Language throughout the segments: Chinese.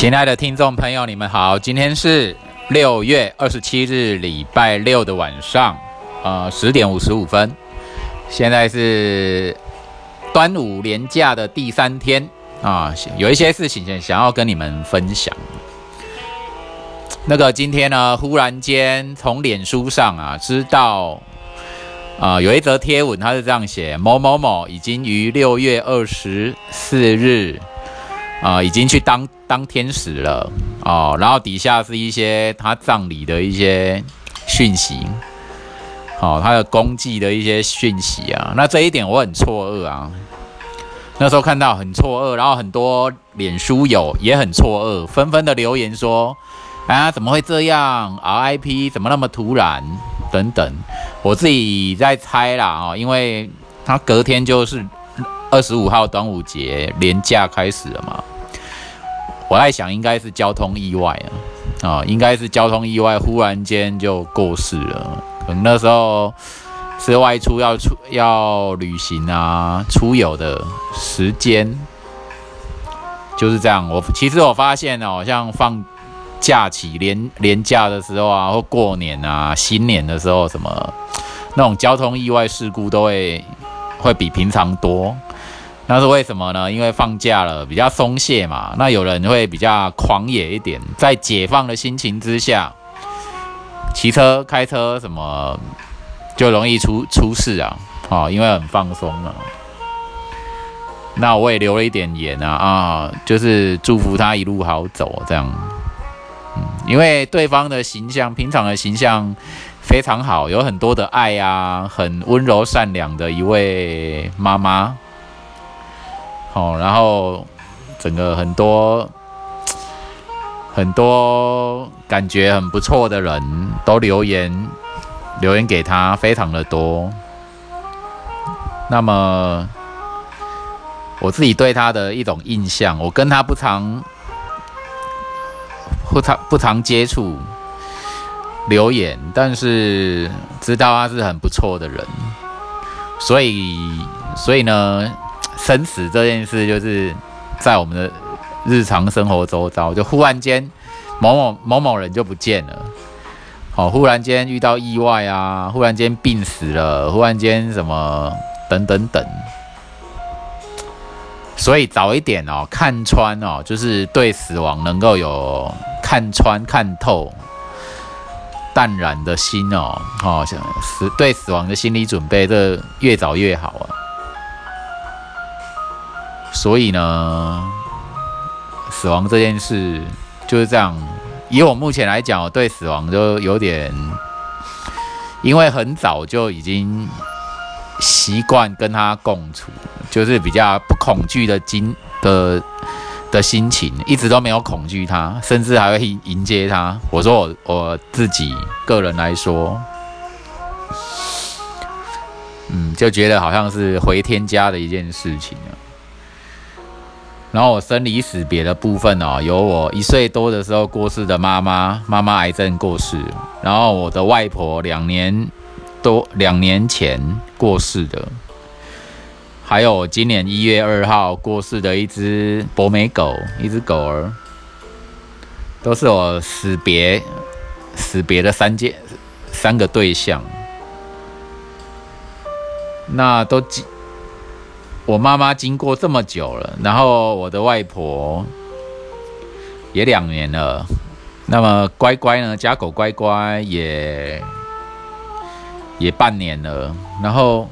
亲爱的听众朋友，你们好，今天是六月二十七日，礼拜六的晚上，呃，十点五十五分，现在是端午连假的第三天啊，有一些事情想想要跟你们分享。那个今天呢，忽然间从脸书上啊知道，啊有一则贴文，他是这样写：某某某已经于六月二十四日。啊，已经去当当天使了哦，然后底下是一些他葬礼的一些讯息，好，他的功绩的一些讯息啊。那这一点我很错愕啊，那时候看到很错愕，然后很多脸书友也很错愕，纷纷的留言说：啊，怎么会这样？RIP 怎么那么突然？等等，我自己在猜啦啊，因为他隔天就是二十五号端午节连假开始了嘛。我在想，应该是交通意外啊，啊，应该是交通意外，忽然间就过世了。可能那时候是外出要出要旅行啊，出游的时间就是这样。我其实我发现哦，像放假期连连假的时候啊，或过年啊、新年的时候，什么那种交通意外事故都会会比平常多。那是为什么呢？因为放假了，比较松懈嘛。那有人会比较狂野一点，在解放的心情之下，骑车、开车什么就容易出出事啊！啊，因为很放松了。那我也留了一点言啊啊，就是祝福他一路好走这样。嗯，因为对方的形象，平常的形象非常好，有很多的爱啊，很温柔善良的一位妈妈。好，然后整个很多很多感觉很不错的人都留言留言给他，非常的多。那么我自己对他的一种印象，我跟他不常不常不常接触留言，但是知道他是很不错的人，所以所以呢。生死这件事，就是在我们的日常生活周遭，就忽然间某某某某人就不见了，好，忽然间遇到意外啊，忽然间病死了，忽然间什么等等等，所以早一点哦，看穿哦，就是对死亡能够有看穿、看透、淡然的心哦，哦，死对死亡的心理准备，这越早越好啊。所以呢，死亡这件事就是这样。以我目前来讲，我对死亡就有点，因为很早就已经习惯跟他共处，就是比较不恐惧的经的的心情，一直都没有恐惧他，甚至还会迎接他。我说我我自己个人来说，嗯，就觉得好像是回天家的一件事情。然后我生离死别的部分哦，有我一岁多的时候过世的妈妈，妈妈癌症过世；然后我的外婆两年多两年前过世的，还有今年一月二号过世的一只博美狗，一只狗儿，都是我死别死别的三件三个对象，那都几。我妈妈经过这么久了，然后我的外婆也两年了，那么乖乖呢？家狗乖乖也也半年了，然后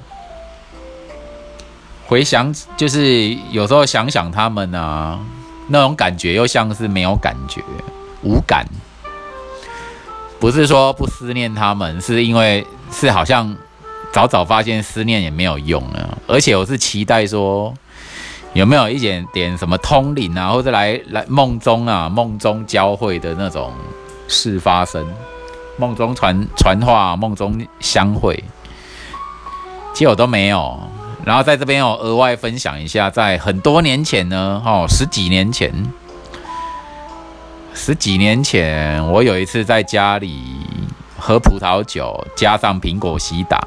回想，就是有时候想想他们啊，那种感觉又像是没有感觉，无感。不是说不思念他们，是因为是好像。早早发现思念也没有用了，而且我是期待说有没有一点点什么通灵啊，或者来来梦中啊，梦中交汇的那种事发生，梦中传传话，梦中相会，结果都没有。然后在这边我额外分享一下，在很多年前呢，哦，十几年前，十几年前，我有一次在家里。喝葡萄酒加上苹果西打，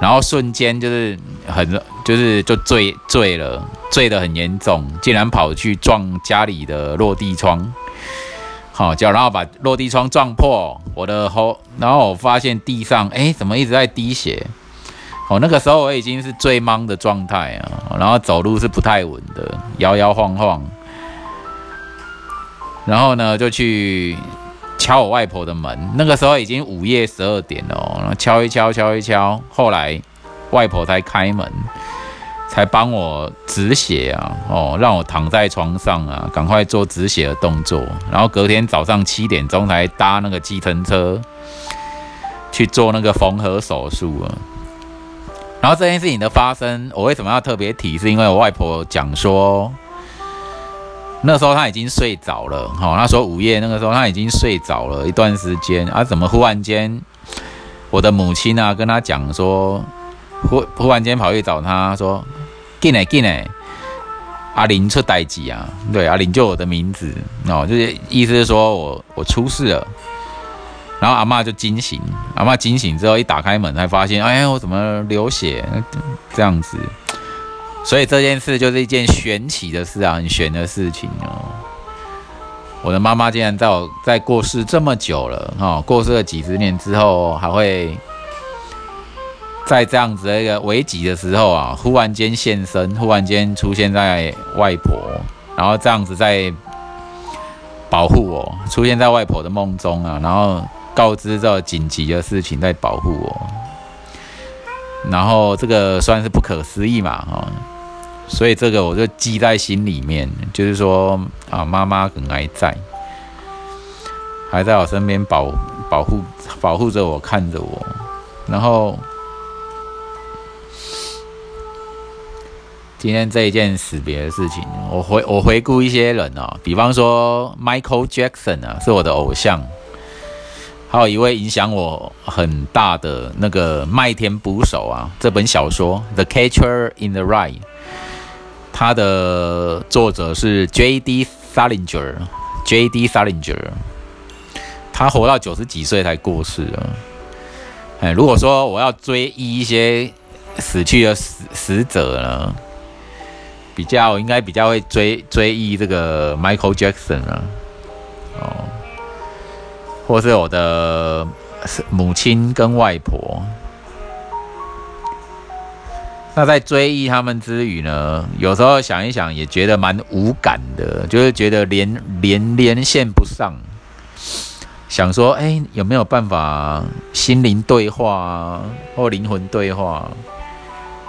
然后瞬间就是很就是就醉醉了，醉得很严重，竟然跑去撞家里的落地窗，好，叫然后把落地窗撞破，我的后，然后我发现地上哎怎么一直在滴血，哦，那个时候我已经是最懵的状态啊，然后走路是不太稳的，摇摇晃晃，然后呢就去。敲我外婆的门，那个时候已经午夜十二点了，然后敲一敲，敲一敲，后来外婆才开门，才帮我止血啊，哦，让我躺在床上啊，赶快做止血的动作，然后隔天早上七点钟才搭那个计程车去做那个缝合手术啊。然后这件事情的发生，我为什么要特别提？是因为我外婆讲说。那时候他已经睡着了，哈，他说午夜那个时候他已经睡着了一段时间，啊，怎么忽然间我的母亲啊跟他讲说，忽忽然间跑去找他说，进来进来，阿林出代机啊，对，阿林就我的名字，哦，就是意思是说我我出事了，然后阿妈就惊醒，阿妈惊醒之后一打开门才发现，哎呀，我怎么流血这样子。所以这件事就是一件玄奇的事啊，很玄的事情哦。我的妈妈竟然在我在过世这么久了哈，过世了几十年之后，还会在这样子的一个危急的时候啊，忽然间现身，忽然间出现在外婆，然后这样子在保护我，出现在外婆的梦中啊，然后告知这紧急的事情在保护我，然后这个算是不可思议嘛哈。所以这个我就记在心里面，就是说啊，妈妈很还在，还在我身边保保护保护着我，看着我。然后今天这一件死别的事情，我回我回顾一些人啊，比方说 Michael Jackson 啊，是我的偶像，还有一位影响我很大的那个麦田捕手啊，这本小说《The Catcher in the Rye》。他的作者是 J.D. Salinger，J.D. Salinger，他活到九十几岁才过世啊。哎，如果说我要追忆一些死去的死死者呢，比较应该比较会追追忆这个 Michael Jackson 啊，哦，或是我的母亲跟外婆。那在追忆他们之余呢，有时候想一想也觉得蛮无感的，就是觉得连连连线不上，想说，哎，有没有办法心灵对话或灵魂对话？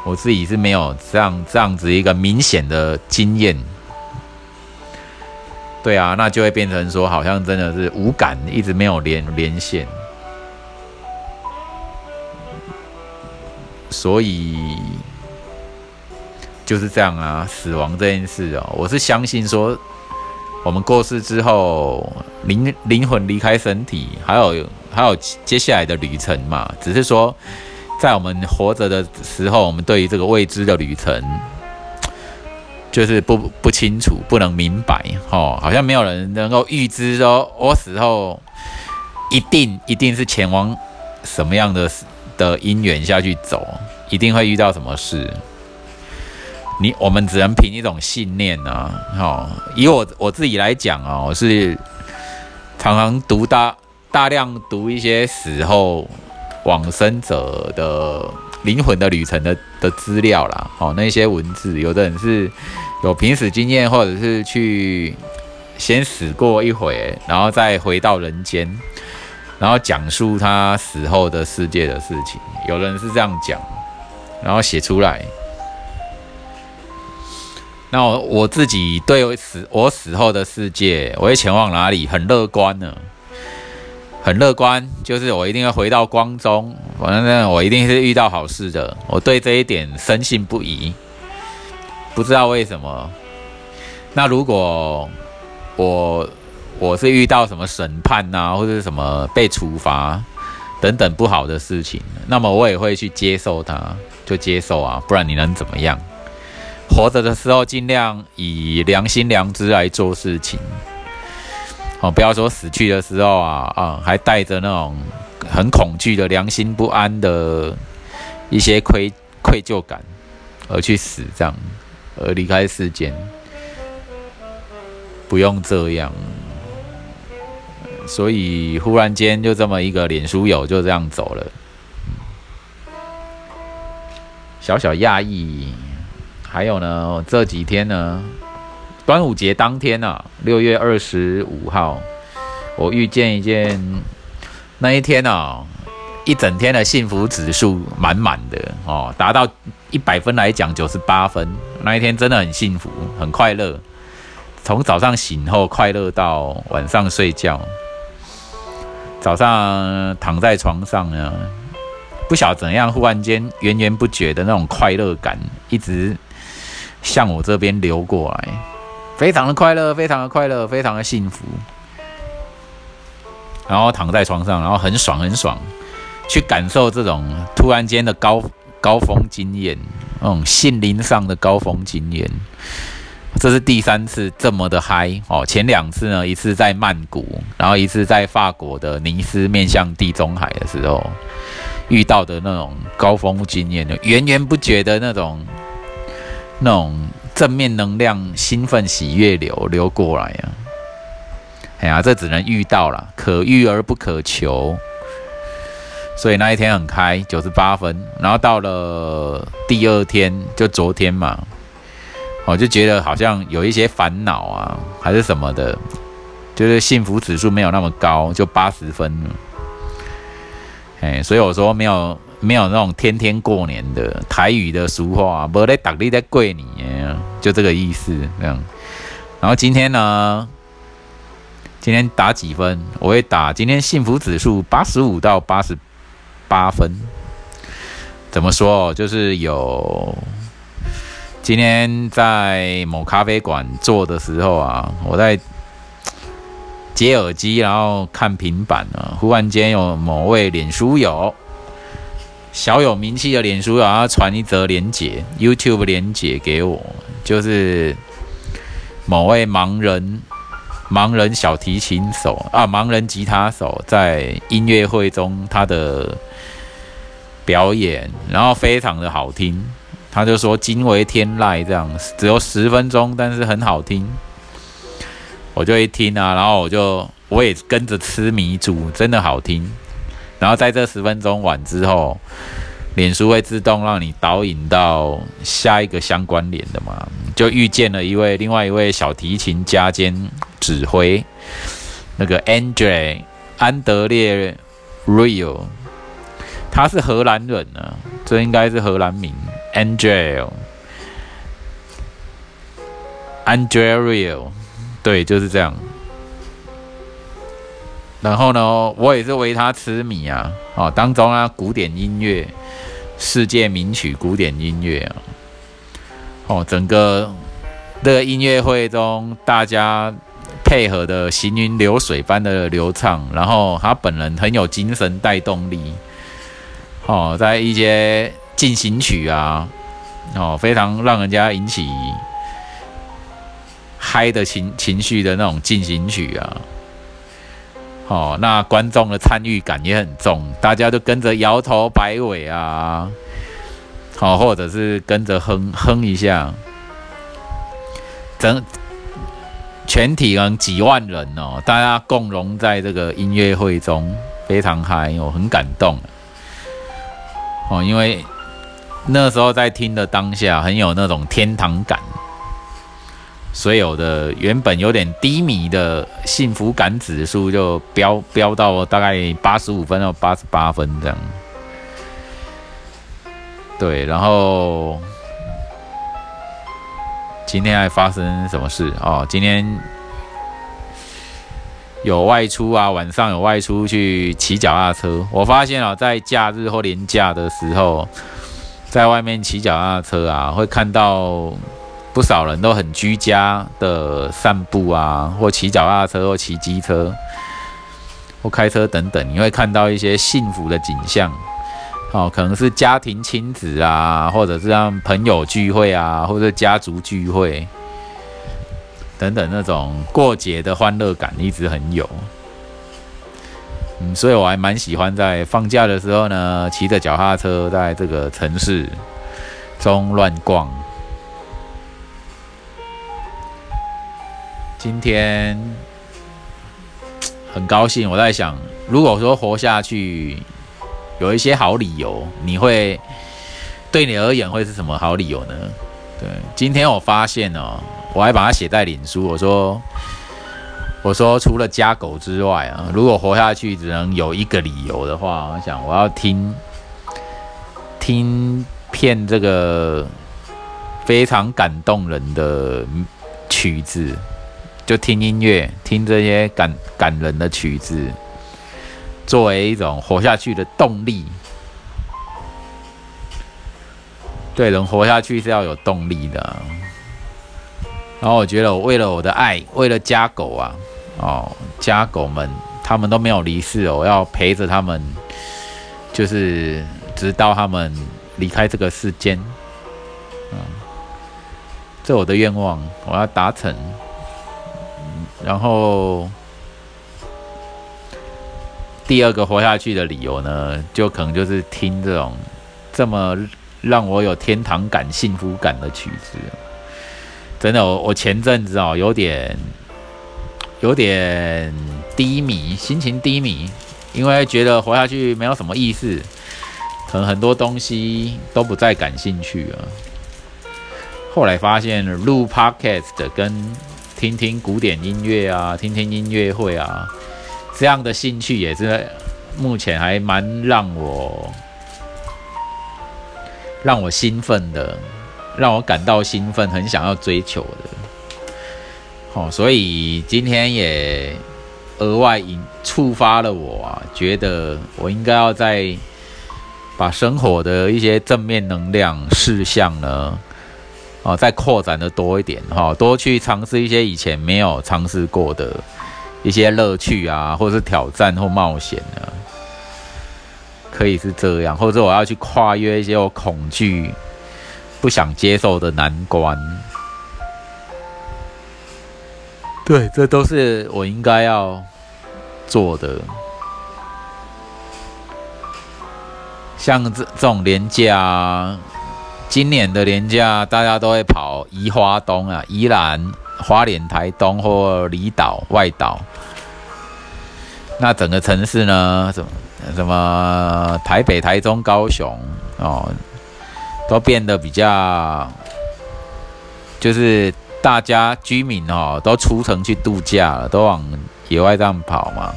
我自己是没有这样这样子一个明显的经验。对啊，那就会变成说，好像真的是无感，一直没有连连线，所以。就是这样啊，死亡这件事哦，我是相信说，我们过世之后，灵灵魂离开身体，还有还有接下来的旅程嘛。只是说，在我们活着的时候，我们对于这个未知的旅程，就是不不清楚，不能明白哦，好像没有人能够预知说，我死后一定一定是前往什么样的的因缘下去走，一定会遇到什么事。你我们只能凭一种信念啊，好，以我我自己来讲啊，我是常常读大大量读一些死后往生者的灵魂的旅程的的资料啦，哦，那些文字，有的人是有濒死经验，或者是去先死过一回，然后再回到人间，然后讲述他死后的世界的事情，有人是这样讲，然后写出来。那我我自己对死我死后的世界，我会前往哪里？很乐观呢，很乐观，就是我一定要回到光中，反正我一定是遇到好事的。我对这一点深信不疑，不知道为什么。那如果我我是遇到什么审判啊，或者是什么被处罚等等不好的事情，那么我也会去接受它，就接受啊，不然你能怎么样？活着的时候，尽量以良心良知来做事情。哦，不要说死去的时候啊啊，还带着那种很恐惧的良心不安的一些愧愧疚感而去死，这样而离开世间，不用这样。所以忽然间就这么一个脸书友就这样走了，小小讶异。还有呢，这几天呢，端午节当天啊，六月二十五号，我遇见一件那一天啊，一整天的幸福指数满满的哦，达到一百分来讲九十八分。那一天真的很幸福，很快乐，从早上醒后快乐到晚上睡觉。早上躺在床上呢，不晓怎样，忽然间源源不绝的那种快乐感一直向我这边流过来，非常的快乐，非常的快乐，非常的幸福。然后躺在床上，然后很爽很爽，去感受这种突然间的高高峰经验，那种心灵上的高峰经验。这是第三次这么的嗨哦！前两次呢，一次在曼谷，然后一次在法国的尼斯，面向地中海的时候遇到的那种高峰经验，源源不绝的那种那种正面能量、兴奋、喜悦流流过来呀！哎呀，这只能遇到了，可遇而不可求。所以那一天很开，九十八分。然后到了第二天，就昨天嘛。我就觉得好像有一些烦恼啊，还是什么的，就是幸福指数没有那么高，就八十分了。哎，所以我说没有没有那种天天过年的台语的俗话，无在打你在跪你，就这个意思这样。然后今天呢，今天打几分？我会打今天幸福指数八十五到八十八分。怎么说？就是有。今天在某咖啡馆坐的时候啊，我在接耳机，然后看平板啊。忽然间有某位脸书友，小有名气的脸书友，他传一则连结，YouTube 连结给我，就是某位盲人盲人小提琴手啊，盲人吉他手在音乐会中他的表演，然后非常的好听。他就说惊为天籁，这样只有十分钟，但是很好听。我就一听啊，然后我就我也跟着痴迷住，真的好听。然后在这十分钟完之后，脸书会自动让你导引到下一个相关联的嘛，就遇见了一位另外一位小提琴家兼指挥，那个 Andre 安德烈 Rio，他是荷兰人呢，这应该是荷兰名。Angel，Angel，对，就是这样。然后呢，我也是为他痴迷啊！哦，当中啊，古典音乐、世界名曲、古典音乐啊，哦，整个这个音乐会中，大家配合的行云流水般的流畅，然后他本人很有精神带动力。哦，在一些。进行曲啊，哦，非常让人家引起嗨的情情绪的那种进行曲啊，哦，那观众的参与感也很重，大家都跟着摇头摆尾啊，好，或者是跟着哼哼一下，整全体人几万人哦，大家共融在这个音乐会中，非常嗨，我很感动，哦，因为。那时候在听的当下，很有那种天堂感，所有的原本有点低迷的幸福感指数就飙飙到大概八十五分到八十八分这样。对，然后今天还发生什么事哦？今天有外出啊，晚上有外出去骑脚踏车。我发现啊，在假日或年假的时候。在外面骑脚踏车啊，会看到不少人都很居家的散步啊，或骑脚踏车，或骑机车，或开车等等。你会看到一些幸福的景象，哦，可能是家庭亲子啊，或者是让朋友聚会啊，或者家族聚会等等那种过节的欢乐感一直很有。嗯，所以我还蛮喜欢在放假的时候呢，骑着脚踏车在这个城市中乱逛。今天很高兴，我在想，如果说活下去有一些好理由，你会对你而言会是什么好理由呢？对，今天我发现哦，我还把它写在脸书，我说，我说除了家狗之外啊，如果活下去只能有一个理由的话，我想我要听听片这个非常感动人的曲子。就听音乐，听这些感感人的曲子，作为一种活下去的动力。对，人活下去是要有动力的。然后我觉得，我为了我的爱，为了家狗啊，哦，家狗们，他们都没有离世哦，我要陪着他们，就是直到他们离开这个世间。嗯，这我的愿望，我要达成。然后，第二个活下去的理由呢，就可能就是听这种这么让我有天堂感、幸福感的曲子。真的，我我前阵子哦，有点有点低迷，心情低迷，因为觉得活下去没有什么意思，可能很多东西都不再感兴趣了。后来发现录 podcast 跟听听古典音乐啊，听听音乐会啊，这样的兴趣也是目前还蛮让我让我兴奋的，让我感到兴奋，很想要追求的。好，所以今天也额外引触发了我啊，觉得我应该要在把生活的一些正面能量事项呢。哦，再扩展的多一点哈，多去尝试一些以前没有尝试过的一些乐趣啊，或者是挑战或冒险啊，可以是这样，或者我要去跨越一些我恐惧、不想接受的难关。对，这都是我应该要做的。像这这种廉价。今年的年假，大家都会跑宜花东啊，宜兰、花莲、台东或离岛、外岛。那整个城市呢，什么什么台北、台中、高雄哦，都变得比较，就是大家居民哦，都出城去度假了，都往野外这样跑嘛。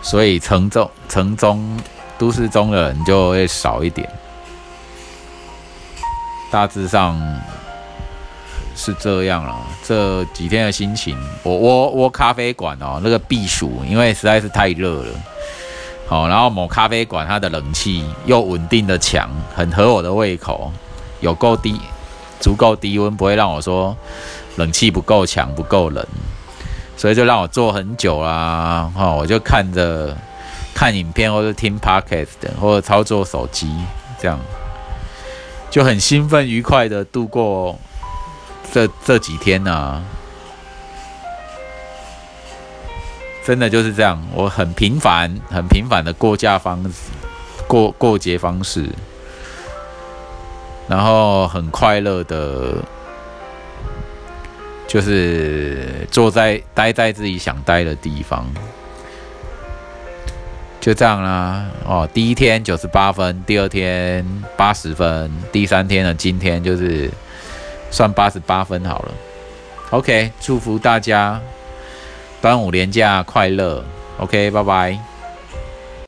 所以城中、城中、都市中的人就会少一点。大致上是这样了。这几天的心情，我我我咖啡馆哦，那个避暑，因为实在是太热了。好，然后某咖啡馆它的冷气又稳定的强，很合我的胃口，有够低，足够低温，不会让我说冷气不够强不够冷，所以就让我坐很久啦。哈，我就看着看影片或者听 podcast 或者操作手机这样。就很兴奋、愉快的度过这这几天呢，真的就是这样。我很平凡、很平凡的过假方式、过过节方式，然后很快乐的，就是坐在待在自己想待的地方。就这样啦，哦，第一天九十八分，第二天八十分，第三天呢，今天就是算八十八分好了。OK，祝福大家端午连假快乐。OK，拜拜。